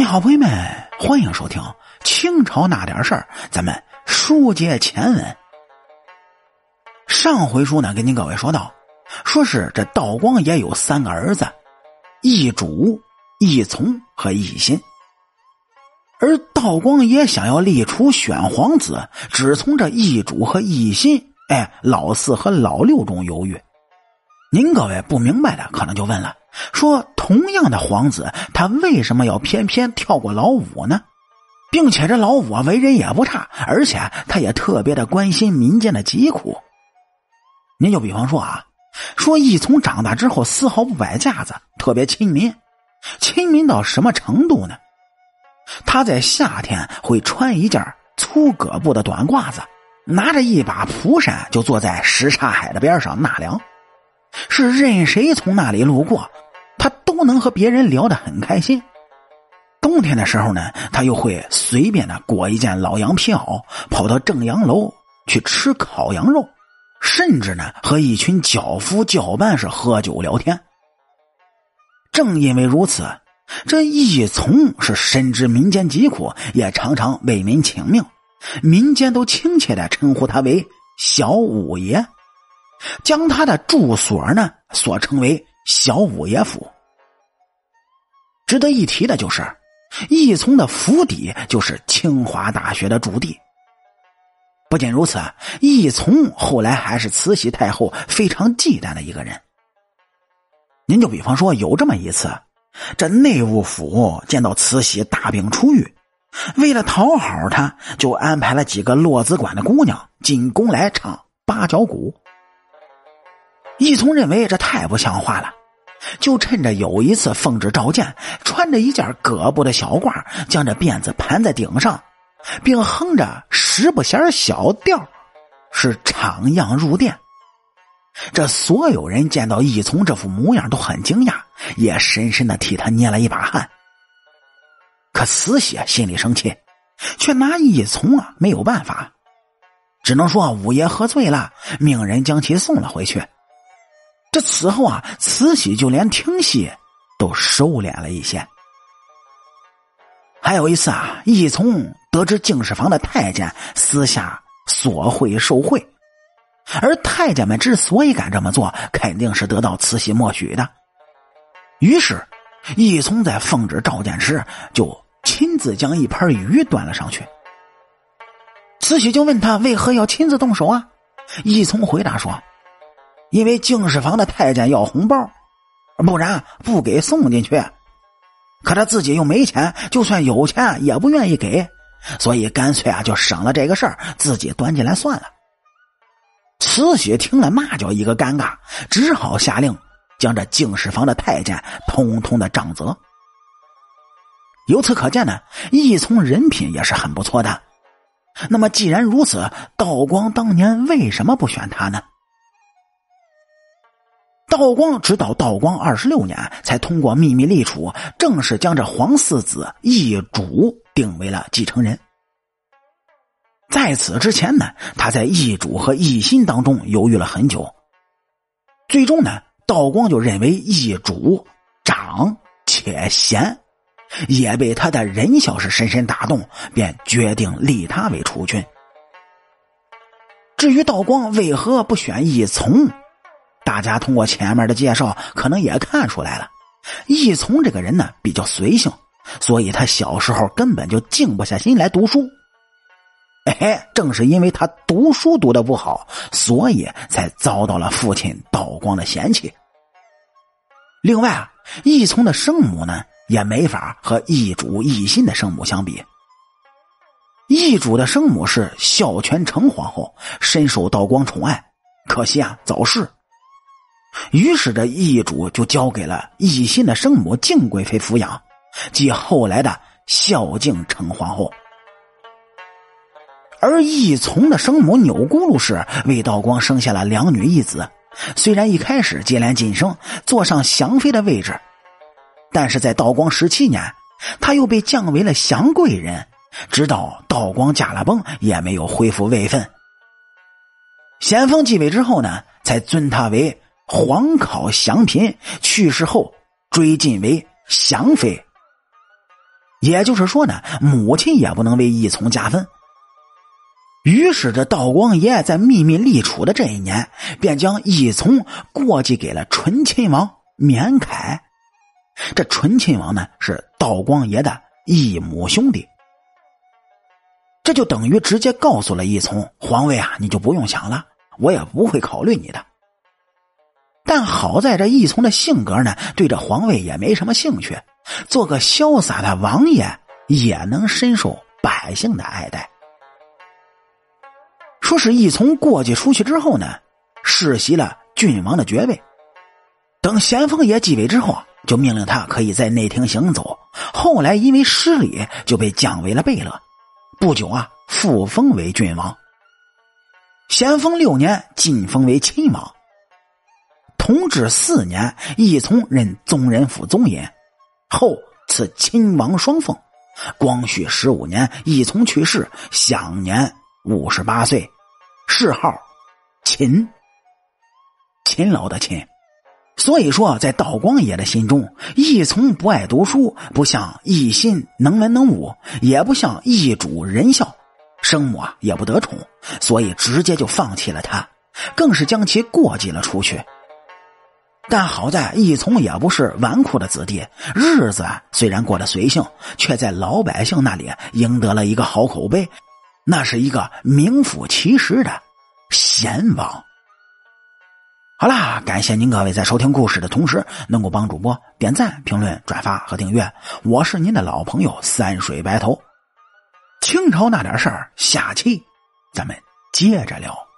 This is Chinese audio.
你好，朋友们，欢迎收听清朝那点事儿。咱们书接前文，上回书呢，跟您各位说到，说是这道光也有三个儿子，一主、一从和一心。而道光也想要立储选皇子，只从这奕主和一心，哎，老四和老六中犹豫。您各位不明白的，可能就问了。说同样的皇子，他为什么要偏偏跳过老五呢？并且这老五为人也不差，而且他也特别的关心民间的疾苦。您就比方说啊，说一从长大之后丝毫不摆架子，特别亲民，亲民到什么程度呢？他在夏天会穿一件粗葛布的短褂子，拿着一把蒲扇，就坐在什刹海的边上纳凉。是任谁从那里路过，他都能和别人聊得很开心。冬天的时候呢，他又会随便的裹一件老羊皮袄，跑到正阳楼去吃烤羊肉，甚至呢和一群轿夫轿伴是喝酒聊天。正因为如此，这一从是深知民间疾苦，也常常为民请命，民间都亲切的称呼他为小五爷。将他的住所呢，所称为小五爷府。值得一提的就是，易从的府邸就是清华大学的驻地。不仅如此，易从后来还是慈禧太后非常忌惮的一个人。您就比方说，有这么一次，这内务府见到慈禧大病初愈，为了讨好他，就安排了几个落子馆的姑娘进宫来唱八角鼓。义从认为这太不像话了，就趁着有一次奉旨召见，穿着一件葛布的小褂，将这辫子盘在顶上，并哼着十不弦小调，是徜徉入殿。这所有人见到义从这副模样都很惊讶，也深深的替他捏了一把汗。可慈禧心里生气，却拿义从啊没有办法，只能说五爷喝醉了，命人将其送了回去。这此后啊，慈禧就连听戏都收敛了一些。还有一次啊，义从得知敬事房的太监私下索贿受贿，而太监们之所以敢这么做，肯定是得到慈禧默许的。于是，义从在奉旨召见时，就亲自将一盘鱼端了上去。慈禧就问他为何要亲自动手啊？义从回答说。因为敬事房的太监要红包，不然不给送进去。可他自己又没钱，就算有钱也不愿意给，所以干脆啊就省了这个事儿，自己端进来算了。慈禧听了那叫一个尴尬，只好下令将这敬事房的太监通通的杖责。由此可见呢，义从人品也是很不错的。那么既然如此，道光当年为什么不选他呢？道光直到道光二十六年，才通过秘密立储，正式将这皇四子奕主定为了继承人。在此之前呢，他在奕主和奕心当中犹豫了很久，最终呢，道光就认为奕主长且贤，也被他的仁孝是深深打动，便决定立他为储君。至于道光为何不选奕从？大家通过前面的介绍，可能也看出来了，义从这个人呢比较随性，所以他小时候根本就静不下心来读书。哎，正是因为他读书读的不好，所以才遭到了父亲道光的嫌弃。另外啊，义从的生母呢也没法和义主义心的生母相比。义主的生母是孝全成皇后，深受道光宠爱，可惜啊早逝。于是，这义主就交给了义心的生母敬贵妃抚养，即后来的孝敬成皇后。而义从的生母钮钴禄氏为道光生下了两女一子，虽然一开始接连晋升，坐上祥妃的位置，但是在道光十七年，她又被降为了祥贵人，直到道光驾了崩，也没有恢复位分。咸丰继位之后呢，才尊她为。皇考祥嫔去世后，追晋为祥妃。也就是说呢，母亲也不能为一从加分。于是，这道光爷在秘密立储的这一年，便将一从过继给了醇亲王绵凯。这醇亲王呢，是道光爷的异母兄弟。这就等于直接告诉了一从皇位啊，你就不用想了，我也不会考虑你的。但好在这义从的性格呢，对这皇位也没什么兴趣，做个潇洒的王爷也能深受百姓的爱戴。说是义从过继出去之后呢，世袭了郡王的爵位。等咸丰爷继位之后，就命令他可以在内廷行走。后来因为失礼，就被降为了贝勒。不久啊，复封为郡王。咸丰六年晋封为亲王。同治四年，义从任宗人府宗尹，后赐亲王双凤。光绪十五年，义从去世，享年五十八岁，谥号勤，勤劳的勤。所以说，在道光爷的心中，义从不爱读书，不像义心能文能武，也不像义主仁孝，生母啊也不得宠，所以直接就放弃了他，更是将其过继了出去。但好在义从也不是纨绔的子弟，日子虽然过得随性，却在老百姓那里赢得了一个好口碑，那是一个名副其实的贤王。好啦，感谢您各位在收听故事的同时，能够帮主播点赞、评论、转发和订阅。我是您的老朋友三水白头。清朝那点事儿，下期咱们接着聊。